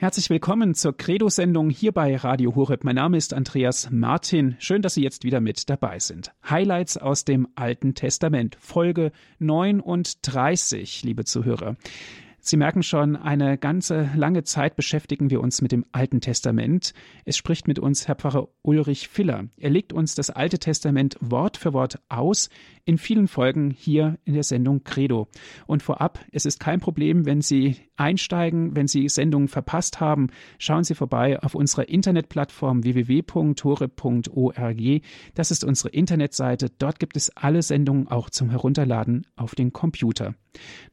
Herzlich willkommen zur Credo-Sendung hier bei Radio Horeb. Mein Name ist Andreas Martin. Schön, dass Sie jetzt wieder mit dabei sind. Highlights aus dem Alten Testament, Folge 39, liebe Zuhörer. Sie merken schon, eine ganze lange Zeit beschäftigen wir uns mit dem Alten Testament. Es spricht mit uns Herr Pfarrer Ulrich Filler. Er legt uns das Alte Testament Wort für Wort aus, in vielen Folgen hier in der Sendung Credo. Und vorab, es ist kein Problem, wenn Sie einsteigen, wenn Sie Sendungen verpasst haben, schauen Sie vorbei auf unserer Internetplattform www.tore.org. Das ist unsere Internetseite. Dort gibt es alle Sendungen auch zum Herunterladen auf den Computer.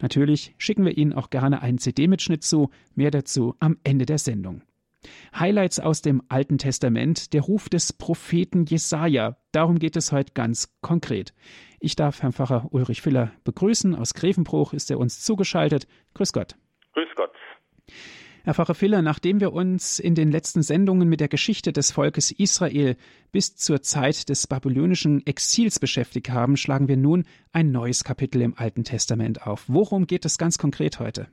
Natürlich schicken wir Ihnen auch gerne einen CD-Mitschnitt zu. Mehr dazu am Ende der Sendung. Highlights aus dem Alten Testament, der Ruf des Propheten Jesaja. Darum geht es heute ganz konkret. Ich darf Herrn Pfarrer Ulrich Filler begrüßen. Aus Grevenbruch ist er uns zugeschaltet. Grüß Gott. Grüß Gott. Herr Pfarrer Filler, nachdem wir uns in den letzten Sendungen mit der Geschichte des Volkes Israel bis zur Zeit des babylonischen Exils beschäftigt haben, schlagen wir nun ein neues Kapitel im Alten Testament auf. Worum geht es ganz konkret heute?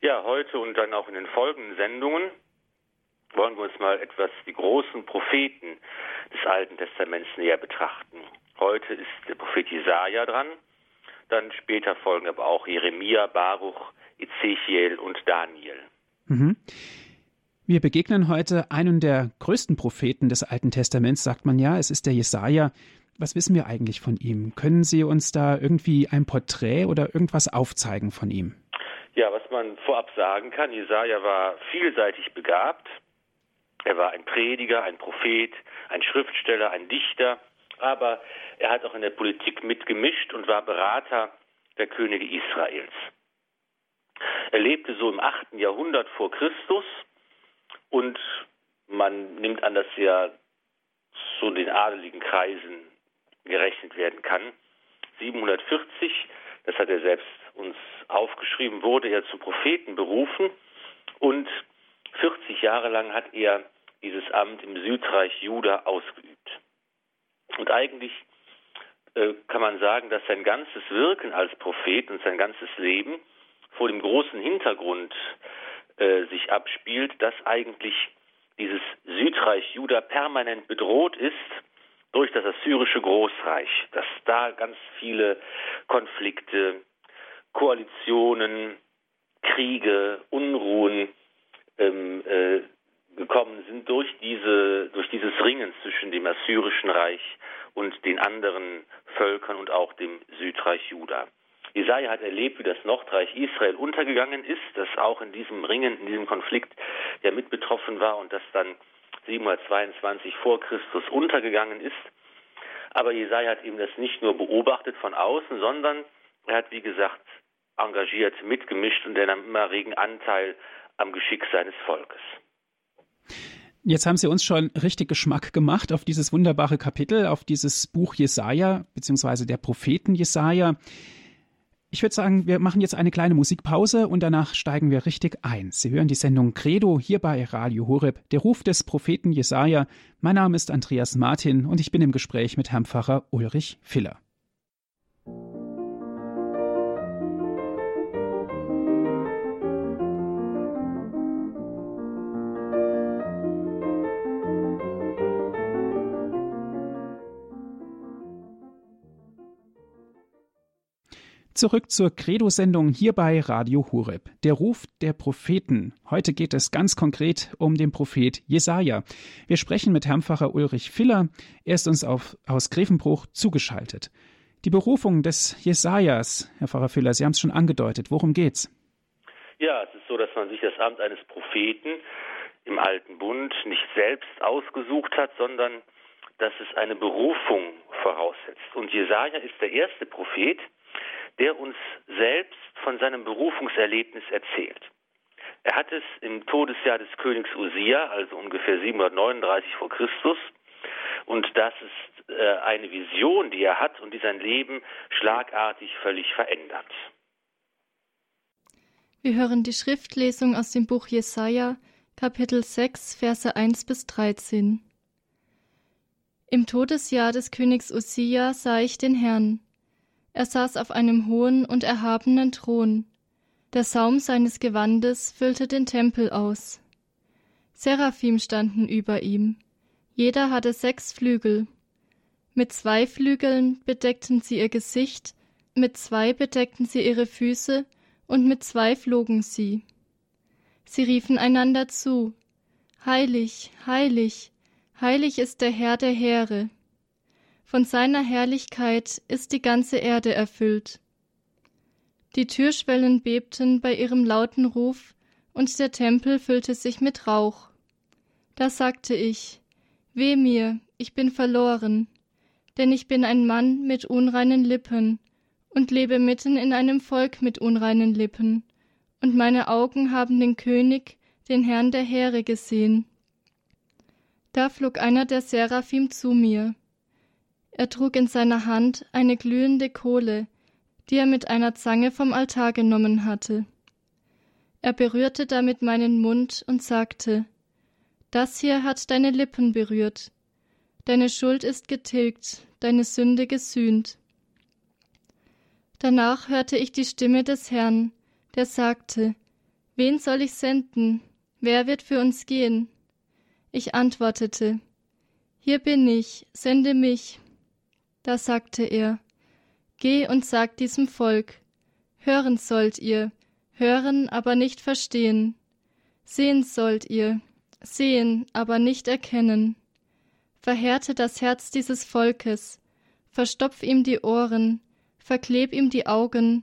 Ja, heute und dann auch in den folgenden Sendungen wollen wir uns mal etwas die großen Propheten des Alten Testaments näher betrachten. Heute ist der Prophet Jesaja dran, dann später folgen aber auch Jeremia, Baruch, Ezechiel und Daniel. Mhm. Wir begegnen heute einem der größten Propheten des Alten Testaments, sagt man ja. Es ist der Jesaja. Was wissen wir eigentlich von ihm? Können Sie uns da irgendwie ein Porträt oder irgendwas aufzeigen von ihm? Ja, was man vorab sagen kann, Jesaja war vielseitig begabt. Er war ein Prediger, ein Prophet, ein Schriftsteller, ein Dichter, aber er hat auch in der Politik mitgemischt und war Berater der Könige Israels. Er lebte so im 8. Jahrhundert vor Christus und man nimmt an, dass er zu den adeligen Kreisen gerechnet werden kann. 740, das hat er selbst uns aufgeschrieben, wurde er zum Propheten berufen und 40 Jahre lang hat er dieses Amt im Südreich Juda ausgeübt. Und eigentlich äh, kann man sagen, dass sein ganzes Wirken als Prophet und sein ganzes Leben vor dem großen Hintergrund äh, sich abspielt, dass eigentlich dieses Südreich Juda permanent bedroht ist durch das assyrische Großreich, dass da ganz viele Konflikte, Koalitionen, Kriege, Unruhen ähm, äh, gekommen sind durch diese durch dieses Ringen zwischen dem assyrischen Reich und den anderen Völkern und auch dem Südreich Juda. Jesaja hat erlebt, wie das Nordreich Israel untergegangen ist, das auch in diesem Ringen, in diesem Konflikt ja mit betroffen war und das dann 722 vor Christus untergegangen ist. Aber Jesaja hat eben das nicht nur beobachtet von außen, sondern er hat, wie gesagt, engagiert mitgemischt und er nahm immer regen Anteil am Geschick seines Volkes. Jetzt haben Sie uns schon richtig Geschmack gemacht auf dieses wunderbare Kapitel, auf dieses Buch Jesaja, beziehungsweise der Propheten Jesaja. Ich würde sagen, wir machen jetzt eine kleine Musikpause und danach steigen wir richtig ein. Sie hören die Sendung Credo hier bei Radio Horeb, der Ruf des Propheten Jesaja. Mein Name ist Andreas Martin und ich bin im Gespräch mit Herrn Pfarrer Ulrich Filler. Zurück zur Credo-Sendung hier bei Radio Hureb. Der Ruf der Propheten. Heute geht es ganz konkret um den Prophet Jesaja. Wir sprechen mit Herrn Pfarrer Ulrich Filler. Er ist uns auf, aus Grevenbruch zugeschaltet. Die Berufung des Jesajas, Herr Pfarrer Filler, Sie haben es schon angedeutet. Worum geht's? Ja, es ist so, dass man sich das Amt eines Propheten im Alten Bund nicht selbst ausgesucht hat, sondern dass es eine Berufung voraussetzt. Und Jesaja ist der erste Prophet, der uns selbst von seinem Berufungserlebnis erzählt. Er hat es im Todesjahr des Königs Usia, also ungefähr 739 vor Christus, und das ist äh, eine Vision, die er hat und die sein Leben schlagartig völlig verändert. Wir hören die Schriftlesung aus dem Buch Jesaja, Kapitel 6, Verse 1 bis 13. Im Todesjahr des Königs Usia sah ich den Herrn, er saß auf einem hohen und erhabenen Thron. Der Saum seines Gewandes füllte den Tempel aus. Seraphim standen über ihm. Jeder hatte sechs Flügel. Mit zwei Flügeln bedeckten sie ihr Gesicht, mit zwei bedeckten sie ihre Füße und mit zwei flogen sie. Sie riefen einander zu, Heilig, heilig, heilig ist der Herr der Heere. Von seiner Herrlichkeit ist die ganze Erde erfüllt. Die Türschwellen bebten bei ihrem lauten Ruf, und der Tempel füllte sich mit Rauch. Da sagte ich, Weh mir, ich bin verloren, denn ich bin ein Mann mit unreinen Lippen und lebe mitten in einem Volk mit unreinen Lippen, und meine Augen haben den König, den Herrn der Heere gesehen. Da flog einer der Seraphim zu mir. Er trug in seiner Hand eine glühende Kohle, die er mit einer Zange vom Altar genommen hatte. Er berührte damit meinen Mund und sagte, Das hier hat deine Lippen berührt. Deine Schuld ist getilgt, deine Sünde gesühnt. Danach hörte ich die Stimme des Herrn, der sagte, Wen soll ich senden? Wer wird für uns gehen? Ich antwortete, Hier bin ich, sende mich. Da sagte er, Geh und sag diesem Volk, Hören sollt ihr, hören, aber nicht verstehen. Sehen sollt ihr, sehen, aber nicht erkennen. Verhärte das Herz dieses Volkes, verstopf ihm die Ohren, verkleb ihm die Augen,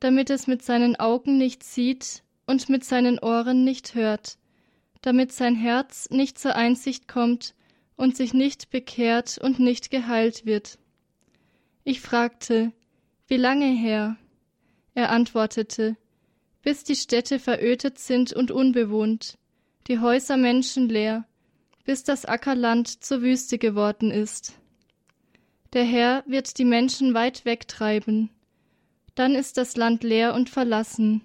damit es mit seinen Augen nicht sieht und mit seinen Ohren nicht hört, damit sein Herz nicht zur Einsicht kommt und sich nicht bekehrt und nicht geheilt wird. Ich fragte, wie lange her? Er antwortete, bis die Städte verödet sind und unbewohnt, die Häuser menschenleer, bis das Ackerland zur Wüste geworden ist. Der Herr wird die Menschen weit wegtreiben, dann ist das Land leer und verlassen.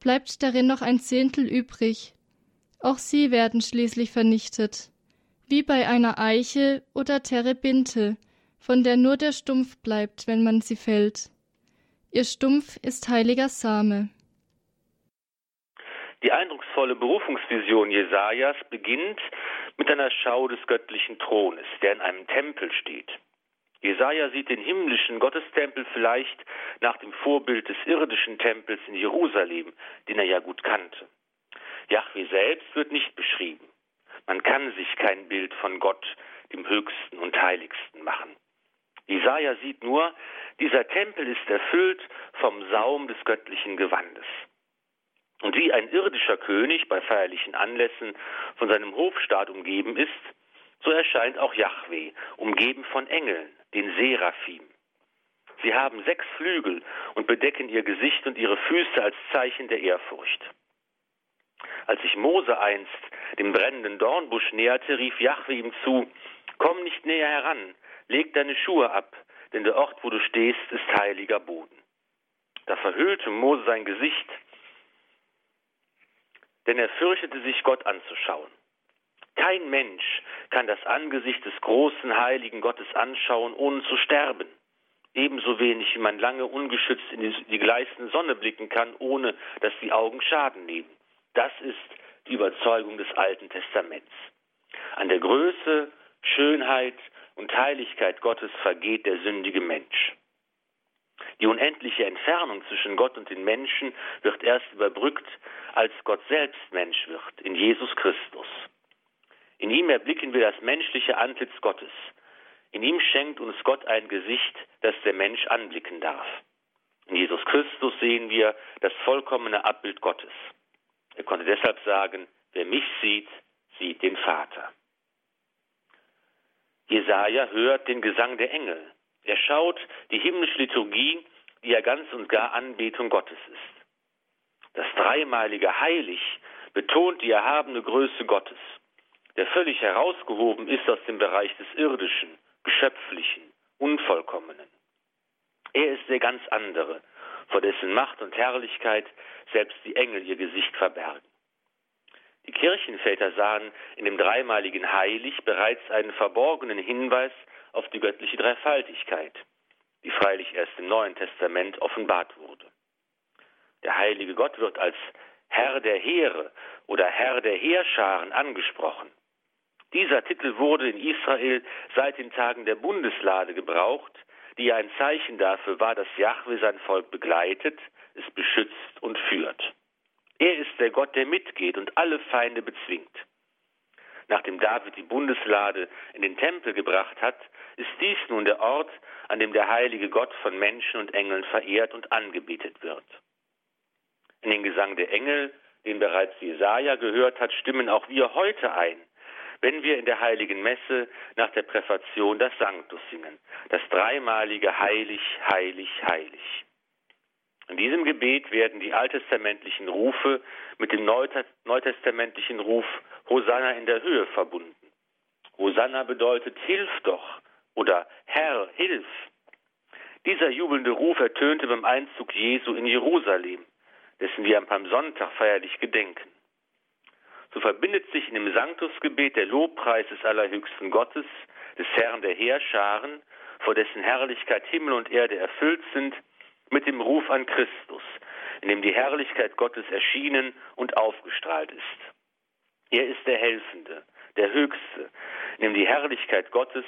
Bleibt darin noch ein Zehntel übrig, auch sie werden schließlich vernichtet, wie bei einer Eiche oder Terebinte, von der nur der Stumpf bleibt, wenn man sie fällt. Ihr Stumpf ist heiliger Same. Die eindrucksvolle Berufungsvision Jesajas beginnt mit einer Schau des göttlichen Thrones, der in einem Tempel steht. Jesaja sieht den himmlischen Gottestempel vielleicht nach dem Vorbild des irdischen Tempels in Jerusalem, den er ja gut kannte. Jahwe selbst wird nicht beschrieben. Man kann sich kein Bild von Gott, dem Höchsten und Heiligsten, machen. Jesaja sieht nur, dieser Tempel ist erfüllt vom Saum des göttlichen Gewandes. Und wie ein irdischer König bei feierlichen Anlässen von seinem Hofstaat umgeben ist, so erscheint auch Yahweh, umgeben von Engeln, den Seraphim. Sie haben sechs Flügel und bedecken ihr Gesicht und ihre Füße als Zeichen der Ehrfurcht. Als sich Mose einst dem brennenden Dornbusch näherte, rief Yahweh ihm zu, Komm nicht näher heran, leg deine Schuhe ab, denn der Ort, wo du stehst, ist heiliger Boden. Da verhüllte Mose sein Gesicht, denn er fürchtete sich, Gott anzuschauen. Kein Mensch kann das Angesicht des großen heiligen Gottes anschauen, ohne zu sterben. Ebenso wenig wie man lange ungeschützt in die, gleißende Sonne blicken kann, ohne dass die Augen Schaden nehmen. Das ist die Überzeugung des Alten Testaments. An der Größe, Schönheit und Heiligkeit Gottes vergeht der sündige Mensch. Die unendliche Entfernung zwischen Gott und den Menschen wird erst überbrückt, als Gott selbst Mensch wird, in Jesus Christus. In ihm erblicken wir das menschliche Antlitz Gottes. In ihm schenkt uns Gott ein Gesicht, das der Mensch anblicken darf. In Jesus Christus sehen wir das vollkommene Abbild Gottes. Er konnte deshalb sagen, wer mich sieht, sieht den Vater. Jesaja hört den Gesang der Engel. Er schaut die himmlische Liturgie, die ja ganz und gar Anbetung Gottes ist. Das dreimalige Heilig betont die erhabene Größe Gottes der völlig herausgehoben ist aus dem Bereich des Irdischen, Geschöpflichen, Unvollkommenen. Er ist der ganz andere, vor dessen Macht und Herrlichkeit selbst die Engel ihr Gesicht verbergen. Die Kirchenväter sahen in dem dreimaligen Heilig bereits einen verborgenen Hinweis auf die göttliche Dreifaltigkeit, die freilich erst im Neuen Testament offenbart wurde. Der heilige Gott wird als Herr der Heere oder Herr der Heerscharen angesprochen. Dieser Titel wurde in Israel seit den Tagen der Bundeslade gebraucht, die ein Zeichen dafür war, dass Jahwe sein Volk begleitet, es beschützt und führt. Er ist der Gott, der mitgeht und alle Feinde bezwingt. Nachdem David die Bundeslade in den Tempel gebracht hat, ist dies nun der Ort, an dem der heilige Gott von Menschen und Engeln verehrt und angebetet wird. In den Gesang der Engel, den bereits Jesaja gehört hat, stimmen auch wir heute ein, wenn wir in der heiligen Messe nach der Präfation das Sanctus singen, das dreimalige Heilig, Heilig, Heilig. In diesem Gebet werden die alttestamentlichen Rufe mit dem neutestamentlichen Ruf Hosanna in der Höhe verbunden. Hosanna bedeutet Hilf doch oder Herr, hilf. Dieser jubelnde Ruf ertönte beim Einzug Jesu in Jerusalem, dessen wir am Palmsonntag feierlich gedenken. So verbindet sich in dem Sanctusgebet der Lobpreis des allerhöchsten Gottes, des Herrn der Heerscharen, vor dessen Herrlichkeit Himmel und Erde erfüllt sind, mit dem Ruf an Christus, in dem die Herrlichkeit Gottes erschienen und aufgestrahlt ist. Er ist der Helfende, der Höchste, in dem die Herrlichkeit Gottes,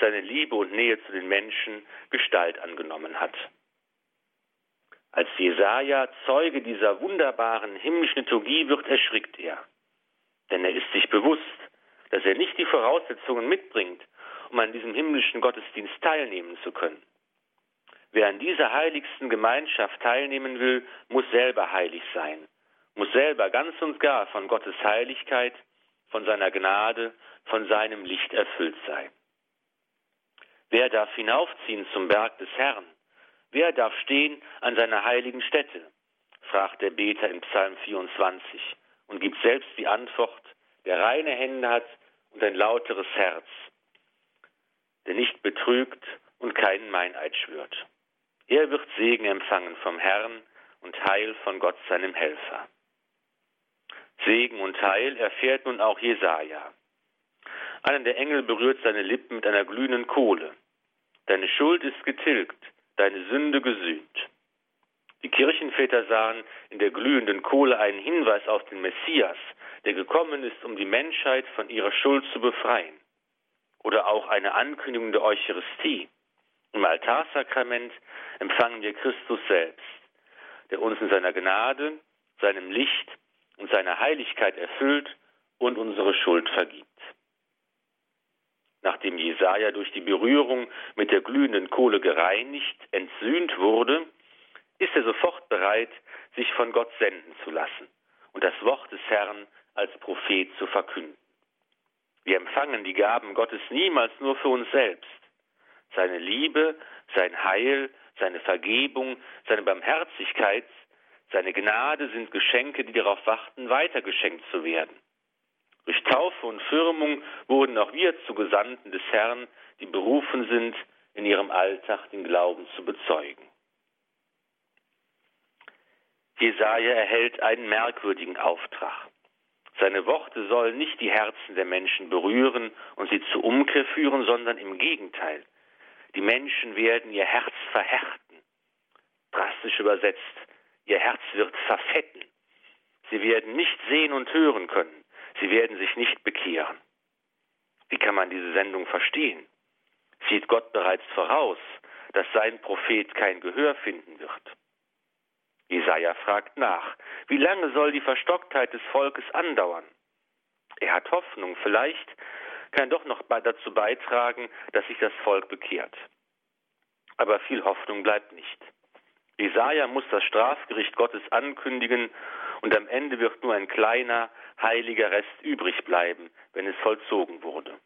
seine Liebe und Nähe zu den Menschen Gestalt angenommen hat. Als Jesaja Zeuge dieser wunderbaren himmlischen Liturgie wird, erschrickt er. Denn er ist sich bewusst, dass er nicht die Voraussetzungen mitbringt, um an diesem himmlischen Gottesdienst teilnehmen zu können. Wer an dieser heiligsten Gemeinschaft teilnehmen will, muss selber heilig sein, muss selber ganz und gar von Gottes Heiligkeit, von seiner Gnade, von seinem Licht erfüllt sein. Wer darf hinaufziehen zum Berg des Herrn? Wer darf stehen an seiner heiligen Stätte? fragt der Beter in Psalm 24 und gibt selbst die Antwort, der reine Hände hat und ein lauteres Herz, der nicht betrügt und keinen Meineid schwört. Er wird Segen empfangen vom Herrn und Heil von Gott seinem Helfer. Segen und Heil erfährt nun auch Jesaja. Einer der Engel berührt seine Lippen mit einer glühenden Kohle. Deine Schuld ist getilgt, deine Sünde gesühnt. Die Kirchenväter sahen in der glühenden Kohle einen Hinweis auf den Messias, der gekommen ist, um die Menschheit von ihrer Schuld zu befreien. Oder auch eine Ankündigung der Eucharistie. Im Altarsakrament empfangen wir Christus selbst, der uns in seiner Gnade, seinem Licht und seiner Heiligkeit erfüllt und unsere Schuld vergibt. Nachdem Jesaja durch die Berührung mit der glühenden Kohle gereinigt, entsühnt wurde, ist er sofort bereit, sich von Gott senden zu lassen und das Wort des Herrn als Prophet zu verkünden. Wir empfangen die Gaben Gottes niemals nur für uns selbst. Seine Liebe, sein Heil, seine Vergebung, seine Barmherzigkeit, seine Gnade sind Geschenke, die darauf warten, weitergeschenkt zu werden. Durch Taufe und Firmung wurden auch wir zu Gesandten des Herrn, die berufen sind, in ihrem Alltag den Glauben zu bezeugen. Jesaja erhält einen merkwürdigen Auftrag. Seine Worte sollen nicht die Herzen der Menschen berühren und sie zur Umkehr führen, sondern im Gegenteil. Die Menschen werden ihr Herz verhärten. Drastisch übersetzt, ihr Herz wird verfetten. Sie werden nicht sehen und hören können. Sie werden sich nicht bekehren. Wie kann man diese Sendung verstehen? Sieht Gott bereits voraus, dass sein Prophet kein Gehör finden wird? Jesaja fragt nach, wie lange soll die Verstocktheit des Volkes andauern? Er hat Hoffnung, vielleicht kann doch noch dazu beitragen, dass sich das Volk bekehrt. Aber viel Hoffnung bleibt nicht. Jesaja muss das Strafgericht Gottes ankündigen und am Ende wird nur ein kleiner, heiliger Rest übrig bleiben, wenn es vollzogen wurde.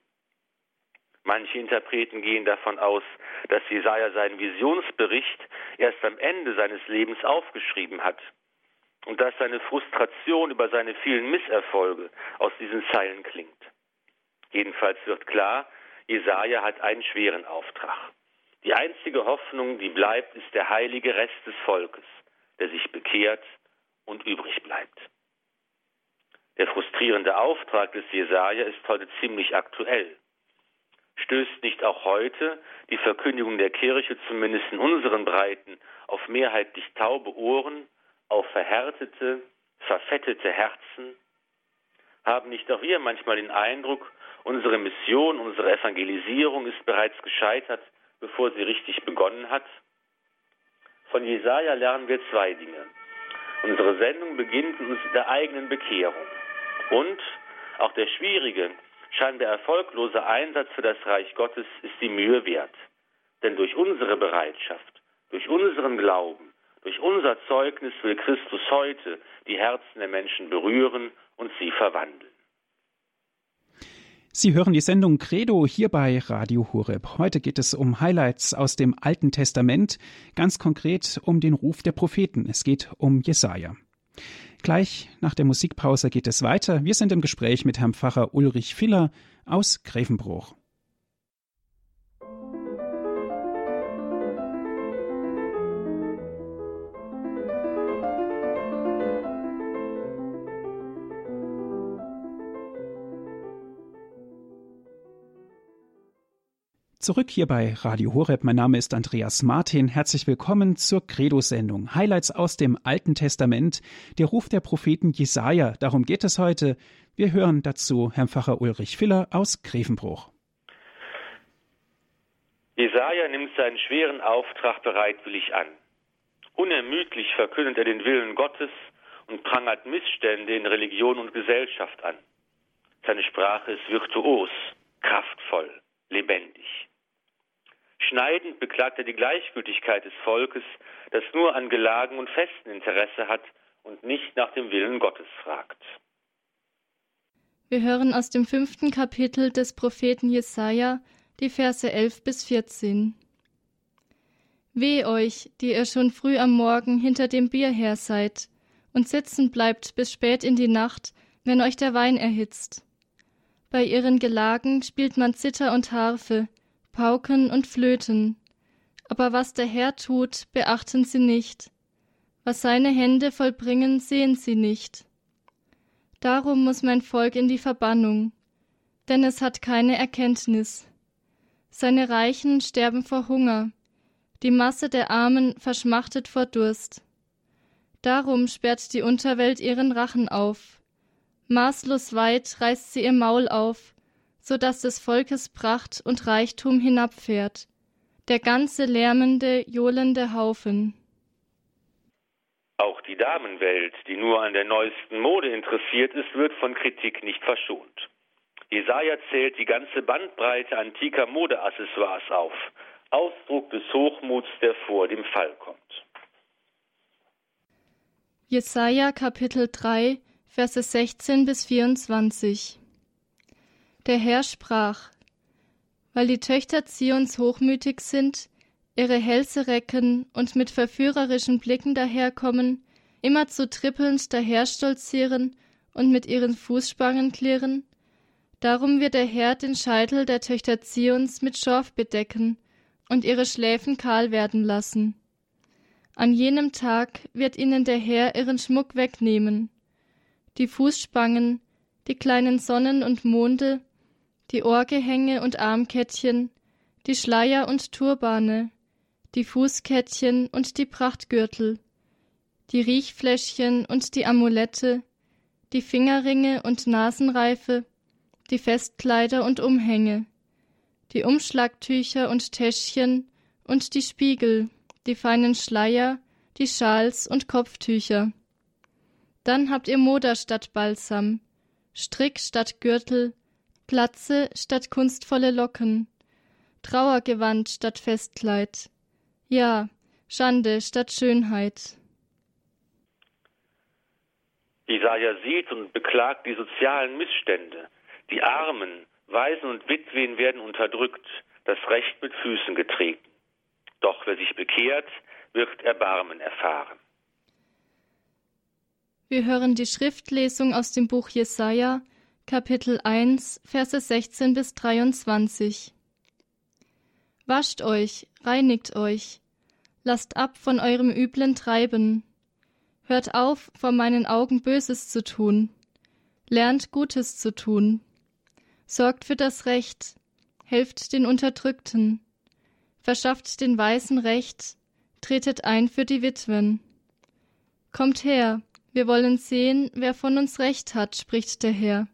Manche Interpreten gehen davon aus, dass Jesaja seinen Visionsbericht erst am Ende seines Lebens aufgeschrieben hat und dass seine Frustration über seine vielen Misserfolge aus diesen Zeilen klingt. Jedenfalls wird klar, Jesaja hat einen schweren Auftrag. Die einzige Hoffnung, die bleibt, ist der heilige Rest des Volkes, der sich bekehrt und übrig bleibt. Der frustrierende Auftrag des Jesaja ist heute ziemlich aktuell. Stößt nicht auch heute die Verkündigung der Kirche, zumindest in unseren Breiten, auf mehrheitlich taube Ohren, auf verhärtete, verfettete Herzen? Haben nicht auch wir manchmal den Eindruck, unsere Mission, unsere Evangelisierung ist bereits gescheitert, bevor sie richtig begonnen hat? Von Jesaja lernen wir zwei Dinge. Unsere Sendung beginnt mit der eigenen Bekehrung. Und auch der schwierige, scheinbar erfolglose Einsatz für das Reich Gottes ist die Mühe wert. Denn durch unsere Bereitschaft, durch unseren Glauben, durch unser Zeugnis will Christus heute die Herzen der Menschen berühren und sie verwandeln. Sie hören die Sendung Credo hier bei Radio Horeb. Heute geht es um Highlights aus dem Alten Testament, ganz konkret um den Ruf der Propheten. Es geht um Jesaja. Gleich nach der Musikpause geht es weiter. Wir sind im Gespräch mit Herrn Pfarrer Ulrich Filler aus Grevenbruch. Zurück hier bei Radio Horeb. Mein Name ist Andreas Martin. Herzlich willkommen zur Credo-Sendung. Highlights aus dem Alten Testament. Der Ruf der Propheten Jesaja. Darum geht es heute. Wir hören dazu Herrn Pfarrer Ulrich Filler aus Grevenbruch. Jesaja nimmt seinen schweren Auftrag bereitwillig an. Unermüdlich verkündet er den Willen Gottes und prangert Missstände in Religion und Gesellschaft an. Seine Sprache ist virtuos, kraftvoll, lebendig. Schneidend beklagt er die Gleichgültigkeit des Volkes, das nur an Gelagen und Festen Interesse hat und nicht nach dem Willen Gottes fragt. Wir hören aus dem fünften Kapitel des Propheten Jesaja die Verse 11 bis 14. Weh euch, die ihr schon früh am Morgen hinter dem Bier her seid und sitzen bleibt bis spät in die Nacht, wenn euch der Wein erhitzt. Bei ihren Gelagen spielt man Zither und Harfe, Pauken und Flöten. Aber was der Herr tut, beachten sie nicht. Was seine Hände vollbringen, sehen sie nicht. Darum muss mein Volk in die Verbannung, denn es hat keine Erkenntnis. Seine Reichen sterben vor Hunger, die Masse der Armen verschmachtet vor Durst. Darum sperrt die Unterwelt ihren Rachen auf. Maßlos weit reißt sie ihr Maul auf, so dass des Volkes Pracht und Reichtum hinabfährt, der ganze lärmende, johlende Haufen. Auch die Damenwelt, die nur an der neuesten Mode interessiert ist, wird von Kritik nicht verschont. Jesaja zählt die ganze Bandbreite antiker Modeaccessoires auf, Ausdruck des Hochmuts, der vor dem Fall kommt. Jesaja Kapitel 3, Verse 16 bis 24 der Herr sprach, weil die Töchter Zions hochmütig sind, ihre Hälse recken und mit verführerischen Blicken daherkommen, immer zu trippelnd daherstolzieren und mit ihren Fußspangen klirren, darum wird der Herr den Scheitel der Töchter Zions mit Schorf bedecken und ihre Schläfen kahl werden lassen. An jenem Tag wird ihnen der Herr ihren Schmuck wegnehmen. Die Fußspangen, die kleinen Sonnen und Monde, die Ohrgehänge und Armkettchen, die Schleier und Turbane, die Fußkettchen und die Prachtgürtel, die Riechfläschchen und die Amulette, die Fingerringe und Nasenreife, die Festkleider und Umhänge, die Umschlagtücher und Täschchen und die Spiegel, die feinen Schleier, die Schals und Kopftücher. Dann habt ihr Moder statt Balsam, Strick statt Gürtel, Glatze statt kunstvolle Locken, Trauergewand statt Festkleid, ja, Schande statt Schönheit. Jesaja sieht und beklagt die sozialen Missstände. Die Armen, Waisen und Witwen werden unterdrückt, das Recht mit Füßen getreten. Doch wer sich bekehrt, wird Erbarmen erfahren. Wir hören die Schriftlesung aus dem Buch Jesaja, Kapitel 1, Verse 16 bis 23. Wascht euch, reinigt euch, lasst ab von eurem üblen Treiben. Hört auf, vor meinen Augen Böses zu tun. Lernt Gutes zu tun. Sorgt für das Recht, helft den Unterdrückten. Verschafft den Weisen Recht, tretet ein für die Witwen. Kommt her, Wir wollen sehen, wer von uns Recht hat, spricht der Herr.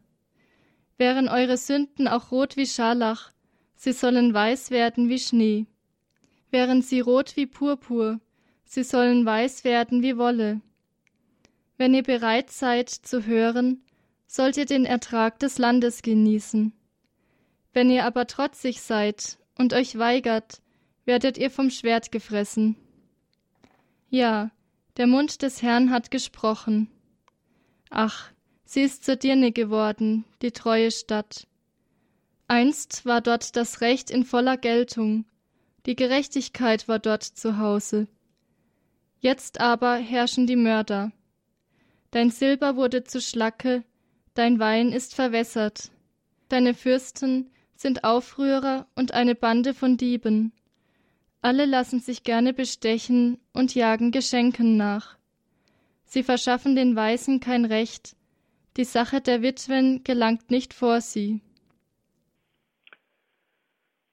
Wären eure Sünden auch rot wie Scharlach, sie sollen weiß werden wie Schnee. Wären sie rot wie Purpur, sie sollen weiß werden wie Wolle. Wenn ihr bereit seid zu hören, sollt ihr den Ertrag des Landes genießen. Wenn ihr aber trotzig seid und euch weigert, werdet ihr vom Schwert gefressen. Ja, der Mund des Herrn hat gesprochen. Ach, sie ist zur Dirne geworden, die treue Stadt. Einst war dort das Recht in voller Geltung, die Gerechtigkeit war dort zu Hause. Jetzt aber herrschen die Mörder. Dein Silber wurde zu Schlacke, dein Wein ist verwässert. Deine Fürsten sind Aufrührer und eine Bande von Dieben. Alle lassen sich gerne bestechen und jagen Geschenken nach. Sie verschaffen den Weisen kein Recht, die Sache der Witwen gelangt nicht vor sie.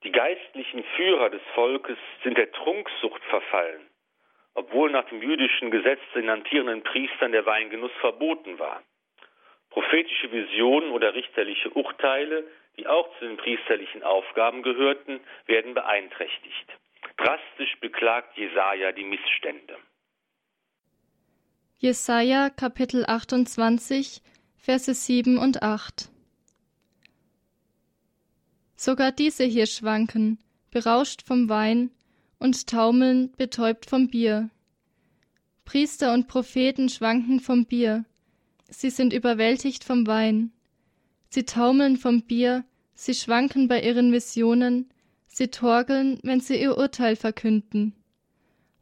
Die geistlichen Führer des Volkes sind der Trunksucht verfallen, obwohl nach dem jüdischen Gesetz den amtierenden Priestern der Weingenuss verboten war. Prophetische Visionen oder richterliche Urteile, die auch zu den priesterlichen Aufgaben gehörten, werden beeinträchtigt. Drastisch beklagt Jesaja die Missstände. Jesaja Kapitel 28, Verse 7 und 8 Sogar diese hier schwanken, berauscht vom Wein und taumeln, betäubt vom Bier. Priester und Propheten schwanken vom Bier, sie sind überwältigt vom Wein. Sie taumeln vom Bier, sie schwanken bei ihren Visionen, Sie torgeln, wenn sie ihr Urteil verkünden.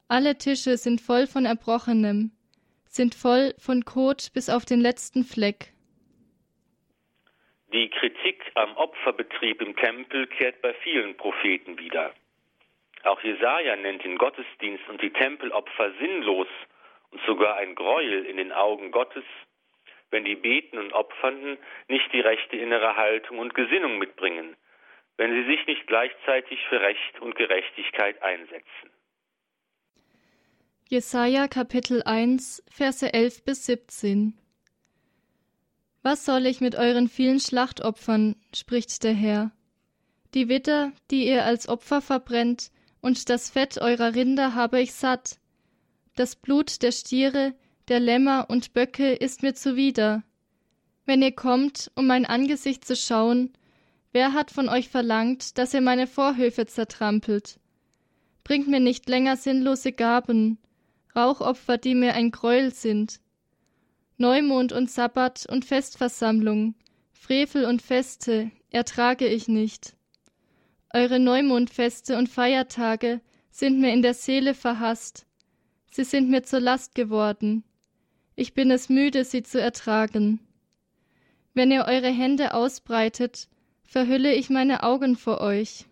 Alle Tische sind voll von Erbrochenem, sind voll von Kot bis auf den letzten Fleck. Die Kritik am Opferbetrieb im Tempel kehrt bei vielen Propheten wieder. Auch Jesaja nennt den Gottesdienst und die Tempelopfer sinnlos und sogar ein Gräuel in den Augen Gottes, wenn die Beten und Opfernden nicht die rechte innere Haltung und Gesinnung mitbringen, wenn sie sich nicht gleichzeitig für Recht und Gerechtigkeit einsetzen. Jesaja Kapitel 1, Verse 11 bis 17 Was soll ich mit euren vielen Schlachtopfern, spricht der Herr. Die Witter, die ihr als Opfer verbrennt, und das Fett eurer Rinder habe ich satt. Das Blut der Stiere, der Lämmer und Böcke ist mir zuwider. Wenn ihr kommt, um mein Angesicht zu schauen, Wer hat von euch verlangt, dass ihr meine Vorhöfe zertrampelt? Bringt mir nicht länger sinnlose Gaben, Rauchopfer, die mir ein Gräuel sind. Neumond und Sabbat und Festversammlung, Frevel und Feste ertrage ich nicht. Eure Neumondfeste und Feiertage sind mir in der Seele verhasst. Sie sind mir zur Last geworden. Ich bin es müde, sie zu ertragen. Wenn ihr eure Hände ausbreitet, verhülle ich meine Augen vor euch.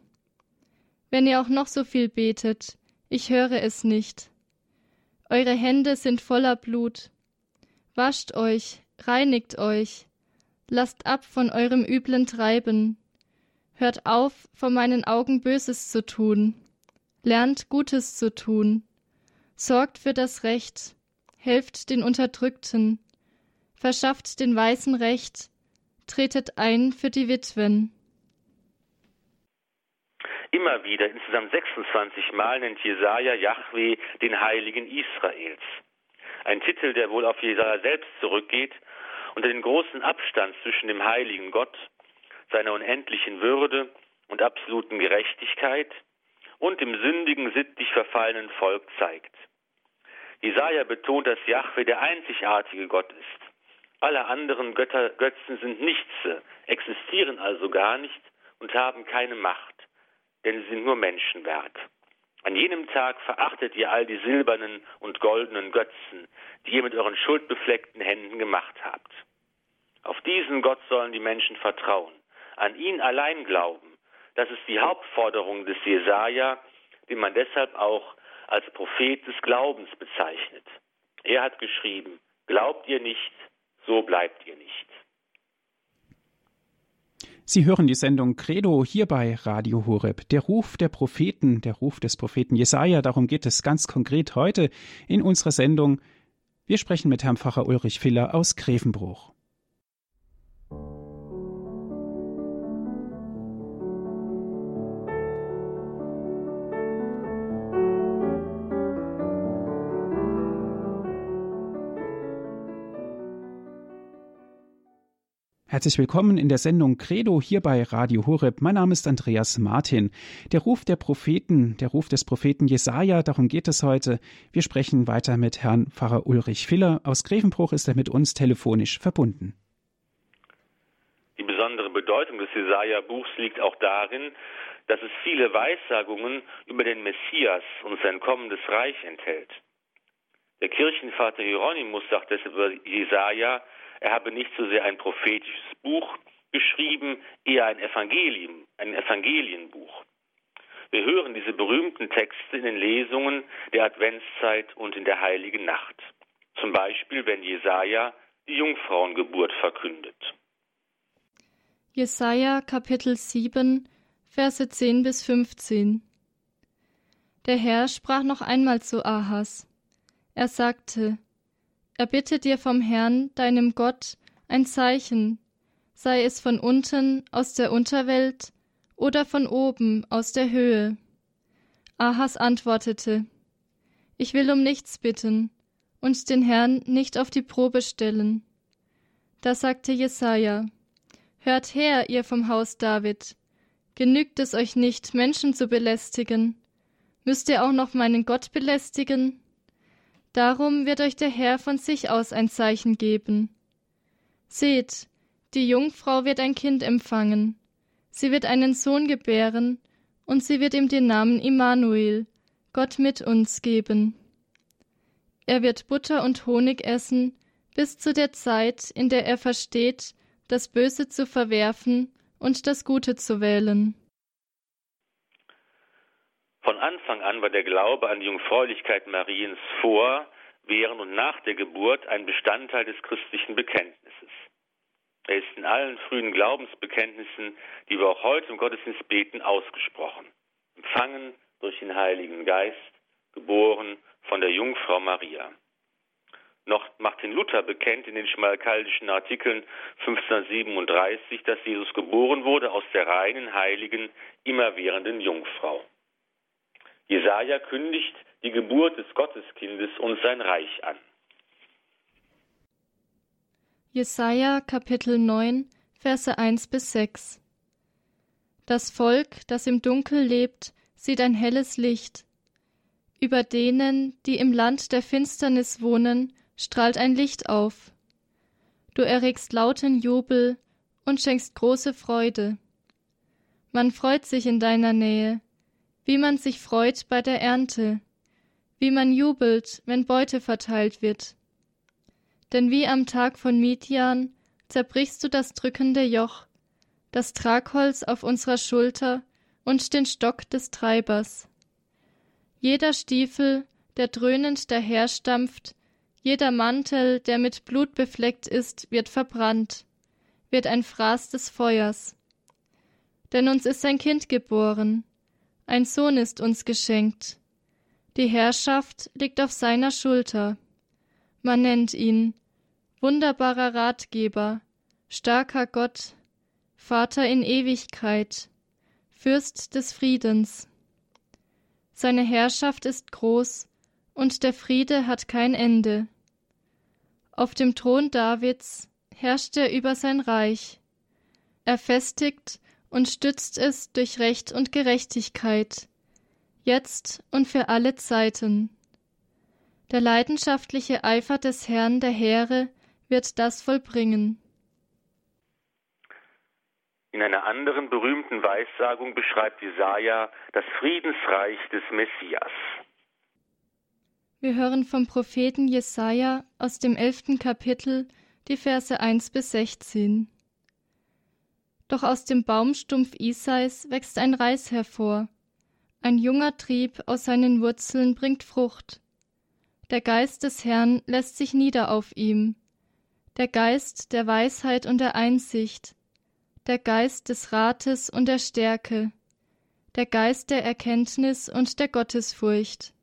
Wenn ihr auch noch so viel betet, ich höre es nicht. Eure Hände sind voller Blut. Wascht euch, reinigt euch, lasst ab von eurem üblen Treiben. Hört auf, vor meinen Augen Böses zu tun. Lernt Gutes zu tun. Sorgt für das Recht. Helft den Unterdrückten. Verschafft den Weißen Recht tretet ein für die Witwen. Immer wieder, insgesamt 26 Mal nennt Jesaja Yahweh den Heiligen Israels. Ein Titel, der wohl auf Jesaja selbst zurückgeht unter den großen Abstand zwischen dem heiligen Gott, seiner unendlichen Würde und absoluten Gerechtigkeit und dem sündigen, sittlich verfallenen Volk zeigt. Jesaja betont, dass Yahweh der einzigartige Gott ist alle anderen Götter, Götzen sind nichts, existieren also gar nicht und haben keine Macht, denn sie sind nur Menschenwerk. An jenem Tag verachtet ihr all die silbernen und goldenen Götzen, die ihr mit euren schuldbefleckten Händen gemacht habt. Auf diesen Gott sollen die Menschen vertrauen, an ihn allein glauben. Das ist die Hauptforderung des Jesaja, den man deshalb auch als Prophet des Glaubens bezeichnet. Er hat geschrieben, glaubt ihr nicht, so bleibt ihr nicht. Sie hören die Sendung Credo hier bei Radio Horeb. Der Ruf der Propheten, der Ruf des Propheten Jesaja, darum geht es ganz konkret heute in unserer Sendung. Wir sprechen mit Herrn Pfarrer Ulrich Filler aus Grevenbruch. Herzlich willkommen in der Sendung Credo hier bei Radio Horeb. Mein Name ist Andreas Martin. Der Ruf der Propheten, der Ruf des Propheten Jesaja, darum geht es heute. Wir sprechen weiter mit Herrn Pfarrer Ulrich Filler. Aus Grevenbruch ist er mit uns telefonisch verbunden. Die besondere Bedeutung des Jesaja-Buchs liegt auch darin, dass es viele Weissagungen über den Messias und sein kommendes Reich enthält. Der Kirchenvater Hieronymus sagt deshalb über Jesaja, er habe nicht so sehr ein prophetisches Buch geschrieben, eher ein Evangelium, ein Evangelienbuch. Wir hören diese berühmten Texte in den Lesungen der Adventszeit und in der heiligen Nacht. Zum Beispiel, wenn Jesaja die Jungfrauengeburt verkündet. Jesaja Kapitel 7, Verse 10 bis 15. Der Herr sprach noch einmal zu Ahas. Er sagte: Erbitte dir vom Herrn, deinem Gott, ein Zeichen, sei es von unten aus der Unterwelt oder von oben aus der Höhe. Ahas antwortete, Ich will um nichts bitten und den Herrn nicht auf die Probe stellen. Da sagte Jesaja, Hört her, ihr vom Haus David, genügt es euch nicht, Menschen zu belästigen? Müsst ihr auch noch meinen Gott belästigen? Darum wird euch der Herr von sich aus ein Zeichen geben. Seht, die Jungfrau wird ein Kind empfangen, sie wird einen Sohn gebären, und sie wird ihm den Namen Immanuel, Gott mit uns, geben. Er wird Butter und Honig essen, bis zu der Zeit, in der er versteht, das Böse zu verwerfen und das Gute zu wählen. Von Anfang an war der Glaube an die Jungfräulichkeit Mariens vor, während und nach der Geburt ein Bestandteil des christlichen Bekenntnisses. Er ist in allen frühen Glaubensbekenntnissen, die wir auch heute im Gottesdienst beten, ausgesprochen. Empfangen durch den Heiligen Geist, geboren von der Jungfrau Maria. Noch Martin Luther bekennt in den schmalkaldischen Artikeln 1537, dass Jesus geboren wurde aus der reinen, heiligen, immerwährenden Jungfrau. Jesaja kündigt die Geburt des Gotteskindes und sein Reich an. Jesaja Kapitel 9, Verse 1 bis 6 Das Volk, das im Dunkel lebt, sieht ein helles Licht. Über denen, die im Land der Finsternis wohnen, strahlt ein Licht auf. Du erregst lauten Jubel und schenkst große Freude. Man freut sich in deiner Nähe, wie man sich freut bei der Ernte, wie man jubelt, wenn Beute verteilt wird. Denn wie am Tag von Midian zerbrichst du das drückende Joch, das Tragholz auf unserer Schulter und den Stock des Treibers. Jeder Stiefel, der dröhnend daherstampft, jeder Mantel, der mit Blut befleckt ist, wird verbrannt, wird ein Fraß des Feuers. Denn uns ist ein Kind geboren, ein Sohn ist uns geschenkt. Die Herrschaft liegt auf seiner Schulter. Man nennt ihn wunderbarer Ratgeber, starker Gott, Vater in Ewigkeit, Fürst des Friedens. Seine Herrschaft ist groß, und der Friede hat kein Ende. Auf dem Thron Davids herrscht er über sein Reich. Er festigt und stützt es durch Recht und Gerechtigkeit, jetzt und für alle Zeiten. Der leidenschaftliche Eifer des Herrn der Heere wird das vollbringen. In einer anderen berühmten Weissagung beschreibt Jesaja das Friedensreich des Messias. Wir hören vom Propheten Jesaja aus dem elften Kapitel die Verse 1 bis 16. Doch aus dem Baumstumpf Isais wächst ein Reis hervor. Ein junger Trieb aus seinen Wurzeln bringt Frucht. Der Geist des Herrn lässt sich nieder auf ihm. Der Geist der Weisheit und der Einsicht. Der Geist des Rates und der Stärke. Der Geist der Erkenntnis und der Gottesfurcht.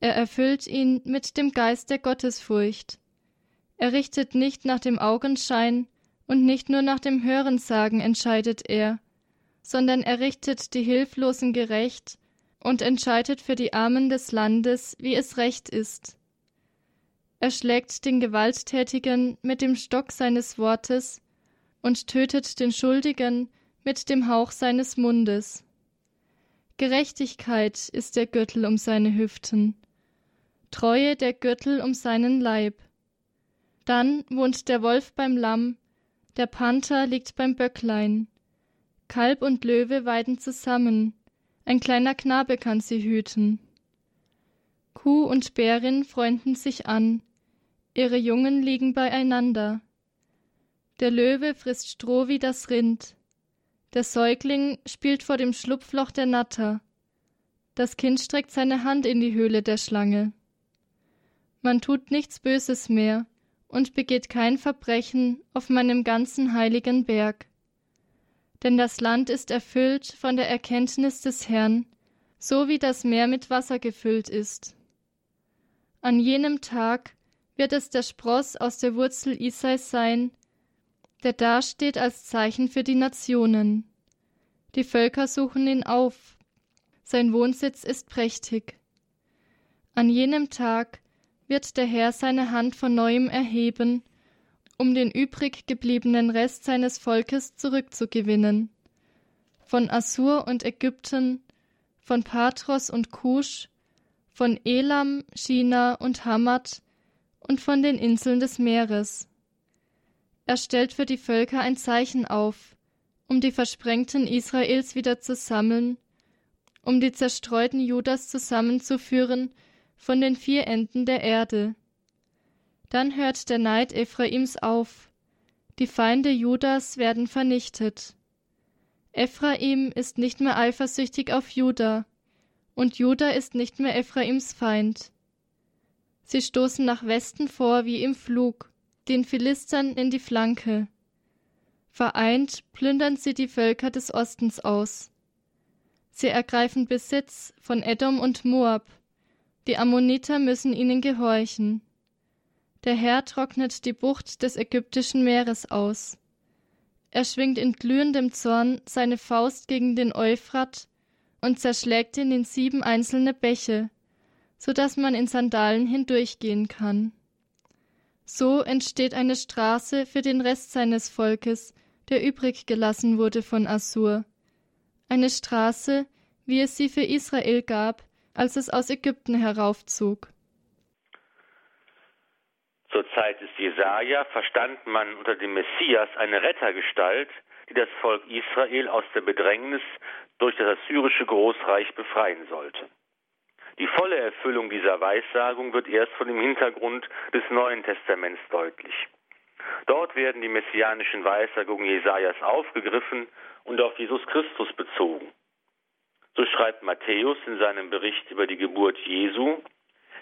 Er erfüllt ihn mit dem Geist der Gottesfurcht. Er richtet nicht nach dem Augenschein und nicht nur nach dem Hörensagen entscheidet er, sondern er richtet die Hilflosen gerecht und entscheidet für die Armen des Landes, wie es recht ist. Er schlägt den Gewalttätigen mit dem Stock seines Wortes und tötet den Schuldigen mit dem Hauch seines Mundes. Gerechtigkeit ist der Gürtel um seine Hüften, Treue der Gürtel um seinen Leib. Dann wohnt der Wolf beim Lamm, der Panther liegt beim Böcklein. Kalb und Löwe weiden zusammen, ein kleiner Knabe kann sie hüten. Kuh und Bärin freunden sich an, ihre Jungen liegen beieinander. Der Löwe frisst Stroh wie das Rind, der Säugling spielt vor dem Schlupfloch der Natter, das Kind streckt seine Hand in die Höhle der Schlange. Man tut nichts Böses mehr und begeht kein Verbrechen auf meinem ganzen heiligen Berg. Denn das Land ist erfüllt von der Erkenntnis des Herrn, so wie das Meer mit Wasser gefüllt ist. An jenem Tag wird es der Spross aus der Wurzel Isais sein, der dasteht als Zeichen für die Nationen. Die Völker suchen ihn auf. Sein Wohnsitz ist prächtig. An jenem Tag wird der Herr seine Hand von neuem erheben, um den übrig gebliebenen Rest seines Volkes zurückzugewinnen. Von Assur und Ägypten, von Patros und Kusch, von Elam, China und Hamad und von den Inseln des Meeres. Er stellt für die Völker ein Zeichen auf, um die Versprengten Israels wieder zu sammeln, um die zerstreuten Judas zusammenzuführen von den vier Enden der Erde. Dann hört der Neid Ephraims auf, die Feinde Judas werden vernichtet. Ephraim ist nicht mehr eifersüchtig auf Juda, und Juda ist nicht mehr Ephraims Feind. Sie stoßen nach Westen vor wie im Flug, den Philistern in die Flanke. Vereint plündern sie die Völker des Ostens aus. Sie ergreifen Besitz von Edom und Moab. Die Ammoniter müssen ihnen gehorchen. Der Herr trocknet die Bucht des ägyptischen Meeres aus. Er schwingt in glühendem Zorn seine Faust gegen den Euphrat und zerschlägt ihn in sieben einzelne Bäche, so dass man in Sandalen hindurchgehen kann. So entsteht eine Straße für den Rest seines Volkes, der übrig gelassen wurde von Assur. Eine Straße, wie es sie für Israel gab, als es aus Ägypten heraufzog. Zur Zeit des Jesaja verstand man unter dem Messias eine Rettergestalt, die das Volk Israel aus der Bedrängnis durch das assyrische Großreich befreien sollte. Die volle Erfüllung dieser Weissagung wird erst vor dem Hintergrund des Neuen Testaments deutlich. Dort werden die messianischen Weissagungen Jesajas aufgegriffen und auf Jesus Christus bezogen. So schreibt Matthäus in seinem Bericht über die Geburt Jesu,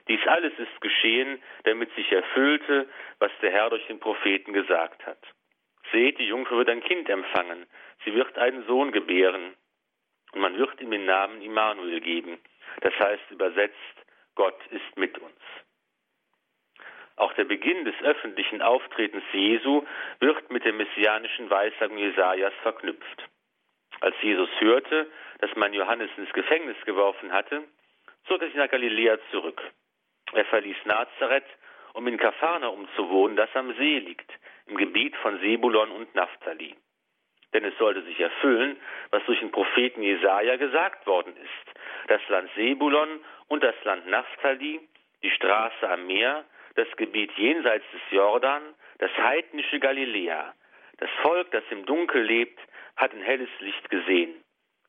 dies alles ist geschehen, damit sich erfüllte, was der Herr durch den Propheten gesagt hat. Seht, die Jungfrau wird ein Kind empfangen, sie wird einen Sohn gebären, und man wird ihm den Namen Immanuel geben, das heißt übersetzt, Gott ist mit uns. Auch der Beginn des öffentlichen Auftretens Jesu wird mit der messianischen Weissagung Jesajas verknüpft. Als Jesus hörte, dass man Johannes ins Gefängnis geworfen hatte, zog er sich nach Galiläa zurück. Er verließ Nazareth, um in Kapharnaum zu wohnen, das am See liegt, im Gebiet von Sebulon und Naphtali. Denn es sollte sich erfüllen, was durch den Propheten Jesaja gesagt worden ist das Land Sebulon und das Land Naphtali, die Straße am Meer, das Gebiet jenseits des Jordan, das heidnische Galiläa. Das Volk, das im Dunkel lebt, hat ein helles Licht gesehen.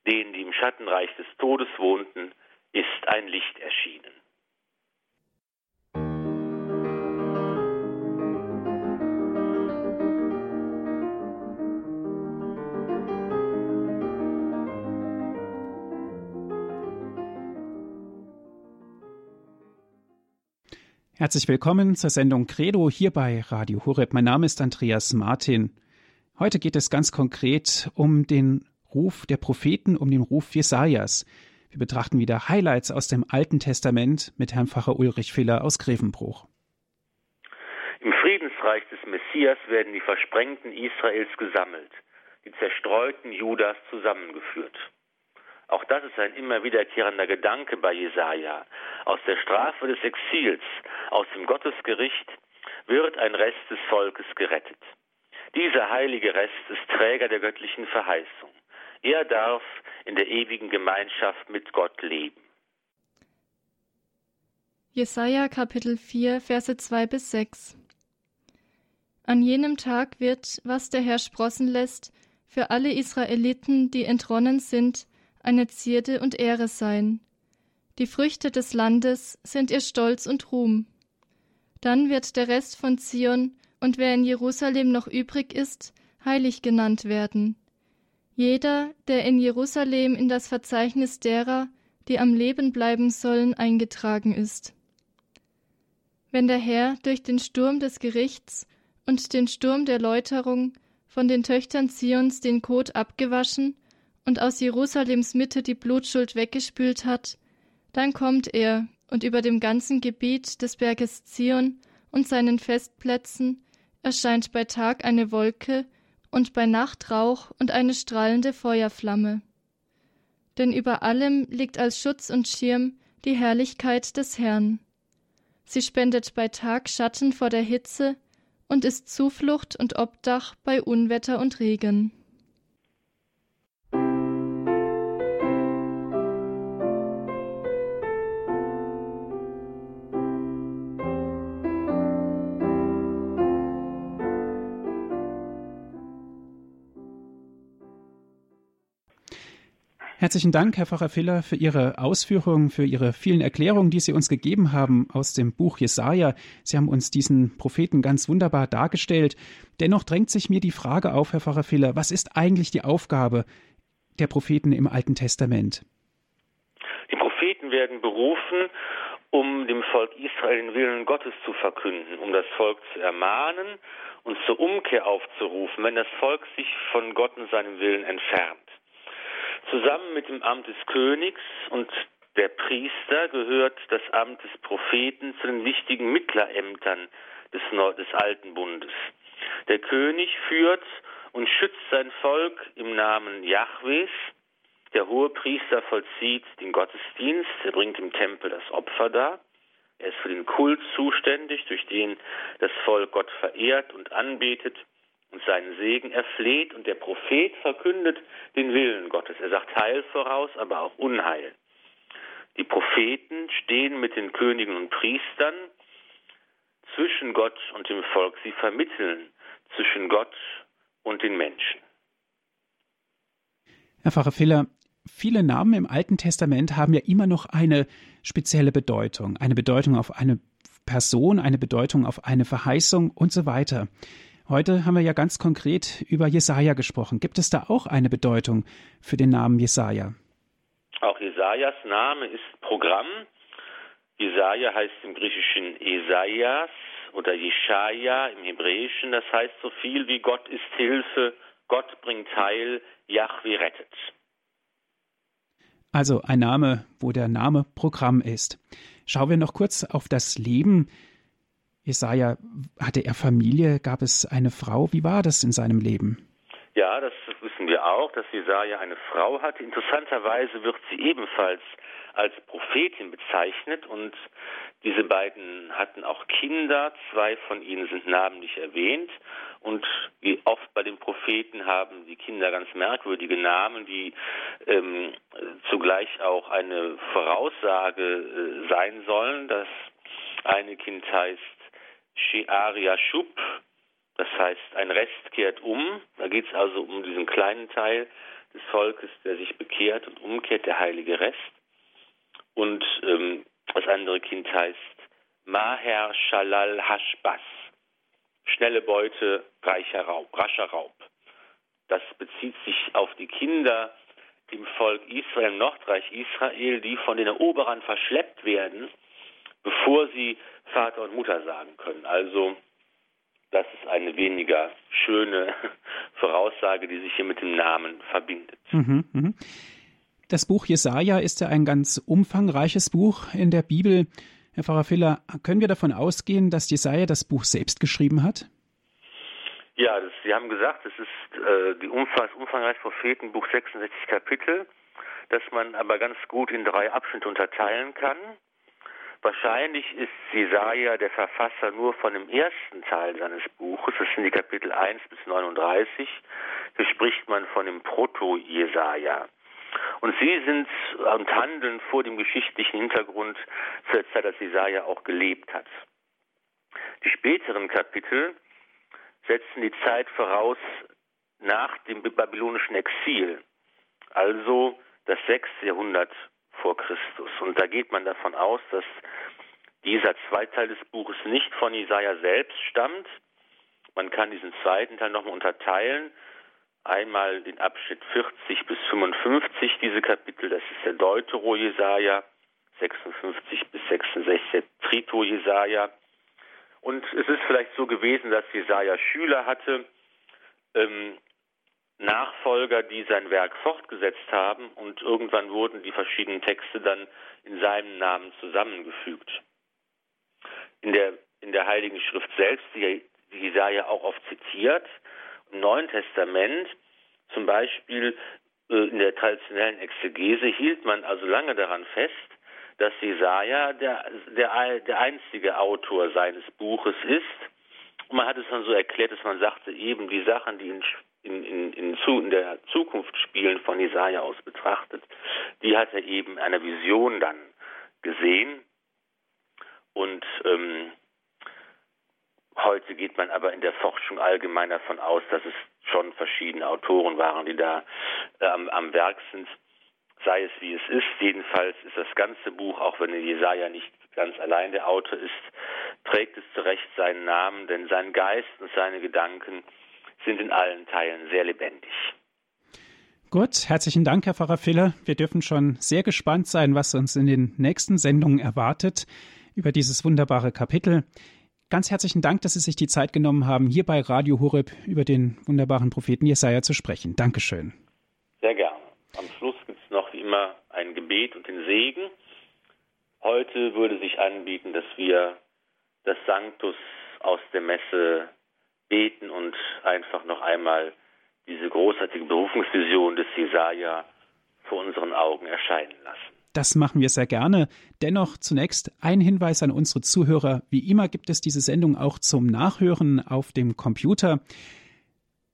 Denen, die im Schattenreich des Todes wohnten, ist ein Licht erschienen. Herzlich willkommen zur Sendung Credo hier bei Radio Horeb. Mein Name ist Andreas Martin. Heute geht es ganz konkret um den Ruf der Propheten, um den Ruf Jesajas. Wir betrachten wieder Highlights aus dem Alten Testament mit Herrn Pfarrer Ulrich Filler aus Grevenbruch. Im Friedensreich des Messias werden die Versprengten Israels gesammelt, die zerstreuten Judas zusammengeführt. Auch das ist ein immer wiederkehrender Gedanke bei Jesaja. Aus der Strafe des Exils, aus dem Gottesgericht wird ein Rest des Volkes gerettet. Dieser heilige Rest ist Träger der göttlichen Verheißung. Er darf in der ewigen Gemeinschaft mit Gott leben. Jesaja Kapitel 4, Verse 2 bis 6 An jenem Tag wird, was der Herr sprossen lässt, für alle Israeliten, die entronnen sind, eine Zierde und Ehre sein. Die Früchte des Landes sind ihr Stolz und Ruhm. Dann wird der Rest von Zion und wer in Jerusalem noch übrig ist, heilig genannt werden. Jeder, der in Jerusalem in das Verzeichnis derer, die am Leben bleiben sollen, eingetragen ist. Wenn der Herr durch den Sturm des Gerichts und den Sturm der Läuterung von den Töchtern Zions den Kot abgewaschen und aus Jerusalems Mitte die Blutschuld weggespült hat, dann kommt er und über dem ganzen Gebiet des Berges Zion und seinen Festplätzen erscheint bei Tag eine Wolke und bei Nacht Rauch und eine strahlende Feuerflamme. Denn über allem liegt als Schutz und Schirm die Herrlichkeit des Herrn. Sie spendet bei Tag Schatten vor der Hitze und ist Zuflucht und Obdach bei Unwetter und Regen. Herzlichen Dank, Herr Pfarrer Filler, für Ihre Ausführungen, für Ihre vielen Erklärungen, die Sie uns gegeben haben aus dem Buch Jesaja. Sie haben uns diesen Propheten ganz wunderbar dargestellt. Dennoch drängt sich mir die Frage auf, Herr Pfarrer Filler, was ist eigentlich die Aufgabe der Propheten im Alten Testament? Die Propheten werden berufen, um dem Volk Israel den Willen Gottes zu verkünden, um das Volk zu ermahnen und zur Umkehr aufzurufen, wenn das Volk sich von Gott und seinem Willen entfernt. Zusammen mit dem Amt des Königs und der Priester gehört das Amt des Propheten zu den wichtigen Mittlerämtern des, des Alten Bundes. Der König führt und schützt sein Volk im Namen Jahwes. Der hohe Priester vollzieht den Gottesdienst, er bringt im Tempel das Opfer dar. Er ist für den Kult zuständig, durch den das Volk Gott verehrt und anbetet und seinen Segen erfleht und der Prophet verkündet den Willen Gottes. Er sagt Heil voraus, aber auch Unheil. Die Propheten stehen mit den Königen und Priestern zwischen Gott und dem Volk. Sie vermitteln zwischen Gott und den Menschen. Herr Pfarrer Filler, viele Namen im Alten Testament haben ja immer noch eine spezielle Bedeutung. Eine Bedeutung auf eine Person, eine Bedeutung auf eine Verheißung und so weiter. Heute haben wir ja ganz konkret über Jesaja gesprochen. Gibt es da auch eine Bedeutung für den Namen Jesaja? Auch Jesajas Name ist Programm. Jesaja heißt im Griechischen Esaias oder Jeschaya im Hebräischen. Das heißt so viel wie Gott ist Hilfe, Gott bringt Heil, Yahweh rettet. Also ein Name, wo der Name Programm ist. Schauen wir noch kurz auf das Leben Jesaja, hatte er Familie? Gab es eine Frau? Wie war das in seinem Leben? Ja, das wissen wir auch, dass Jesaja eine Frau hatte. Interessanterweise wird sie ebenfalls als Prophetin bezeichnet und diese beiden hatten auch Kinder. Zwei von ihnen sind namentlich erwähnt und wie oft bei den Propheten haben die Kinder ganz merkwürdige Namen, die ähm, zugleich auch eine Voraussage äh, sein sollen. Das eine Kind heißt Shi'aria Shub, das heißt, ein Rest kehrt um. Da geht es also um diesen kleinen Teil des Volkes, der sich bekehrt und umkehrt, der heilige Rest. Und ähm, das andere Kind heißt Maher Shalal Hashbas, schnelle Beute, reicher Raub, rascher Raub. Das bezieht sich auf die Kinder im Volk Israel, im Nordreich Israel, die von den Eroberern verschleppt werden bevor sie Vater und Mutter sagen können. Also das ist eine weniger schöne Voraussage, die sich hier mit dem Namen verbindet. Mhm, mh. Das Buch Jesaja ist ja ein ganz umfangreiches Buch in der Bibel. Herr Pfarrer Filler, können wir davon ausgehen, dass Jesaja das Buch selbst geschrieben hat? Ja, das, Sie haben gesagt, es ist äh, die Umfang, das umfangreiche Prophetenbuch 66 Kapitel, das man aber ganz gut in drei Abschnitte unterteilen kann. Wahrscheinlich ist Jesaja der Verfasser nur von dem ersten Teil seines Buches, das sind die Kapitel 1 bis 39. Hier spricht man von dem Proto-Jesaja. Und sie sind und handeln vor dem geschichtlichen Hintergrund zur Zeit, als Jesaja auch gelebt hat. Die späteren Kapitel setzen die Zeit voraus nach dem babylonischen Exil, also das sechste Jahrhundert vor Christus. Und da geht man davon aus, dass dieser Zweiteil des Buches nicht von Jesaja selbst stammt. Man kann diesen zweiten Teil nochmal unterteilen einmal den Abschnitt 40 bis 55, diese Kapitel, das ist der Deutero Jesaja, 56 bis 66 der Trito Jesaja. Und es ist vielleicht so gewesen, dass Jesaja Schüler hatte, ähm, Nachfolger, die sein Werk fortgesetzt haben und irgendwann wurden die verschiedenen Texte dann in seinem Namen zusammengefügt. In der, in der Heiligen Schrift selbst, die Jesaja auch oft zitiert, im Neuen Testament, zum Beispiel äh, in der traditionellen Exegese, hielt man also lange daran fest, dass Jesaja der, der, der einzige Autor seines Buches ist. Und man hat es dann so erklärt, dass man sagte, eben die Sachen, die in, in, in, in, in der Zukunft spielen, von Jesaja aus betrachtet, die hat er eben in einer Vision dann gesehen. Und ähm, Heute geht man aber in der Forschung allgemein davon aus, dass es schon verschiedene Autoren waren, die da äh, am, am Werk sind. Sei es wie es ist, jedenfalls ist das ganze Buch, auch wenn Jesaja nicht ganz allein der Autor ist, trägt es zu Recht seinen Namen, denn sein Geist und seine Gedanken sind in allen Teilen sehr lebendig. Gut, herzlichen Dank, Herr Pfarrer Filler. Wir dürfen schon sehr gespannt sein, was uns in den nächsten Sendungen erwartet über dieses wunderbare Kapitel. Ganz herzlichen Dank, dass Sie sich die Zeit genommen haben, hier bei Radio Horeb über den wunderbaren Propheten Jesaja zu sprechen. Dankeschön. Sehr gerne. Am Schluss gibt es noch wie immer ein Gebet und den Segen. Heute würde sich anbieten, dass wir das Sanctus aus der Messe beten und einfach noch einmal diese großartige Berufungsvision des Jesaja vor unseren Augen erscheinen lassen. Das machen wir sehr gerne. Dennoch zunächst ein Hinweis an unsere Zuhörer. Wie immer gibt es diese Sendung auch zum Nachhören auf dem Computer.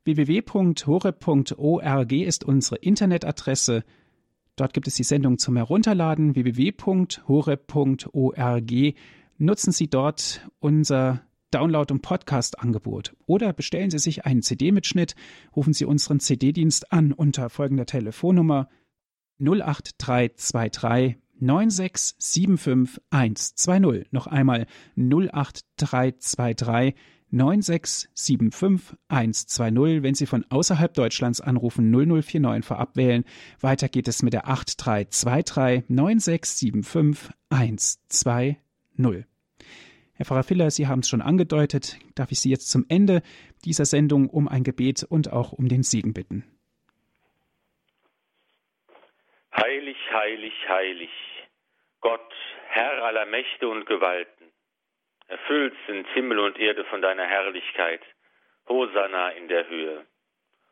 www.hore.org ist unsere Internetadresse. Dort gibt es die Sendung zum Herunterladen. www.hore.org. Nutzen Sie dort unser Download- und Podcast-Angebot. Oder bestellen Sie sich einen CD-Mitschnitt, rufen Sie unseren CD-Dienst an unter folgender Telefonnummer 08323 9675 120. Noch einmal 08323 9675 120. Wenn Sie von außerhalb Deutschlands anrufen, 0049 vorab wählen. Weiter geht es mit der 8323 9675 120. Herr Pfarrer Filler, Sie haben es schon angedeutet. Darf ich Sie jetzt zum Ende dieser Sendung um ein Gebet und auch um den Segen bitten? Heilig, heilig, heilig, Gott, Herr aller Mächte und Gewalten. Erfüllt sind Himmel und Erde von deiner Herrlichkeit. Hosanna in der Höhe.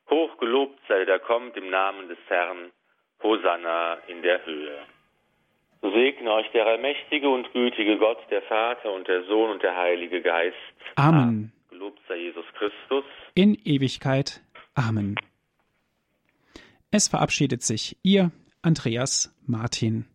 Hochgelobt sei der kommt im Namen des Herrn. Hosanna in der Höhe. Segne euch der allmächtige und gütige Gott, der Vater und der Sohn und der Heilige Geist. Amen. Gelobt sei Jesus Christus. In Ewigkeit. Amen. Es verabschiedet sich Ihr Andreas Martin.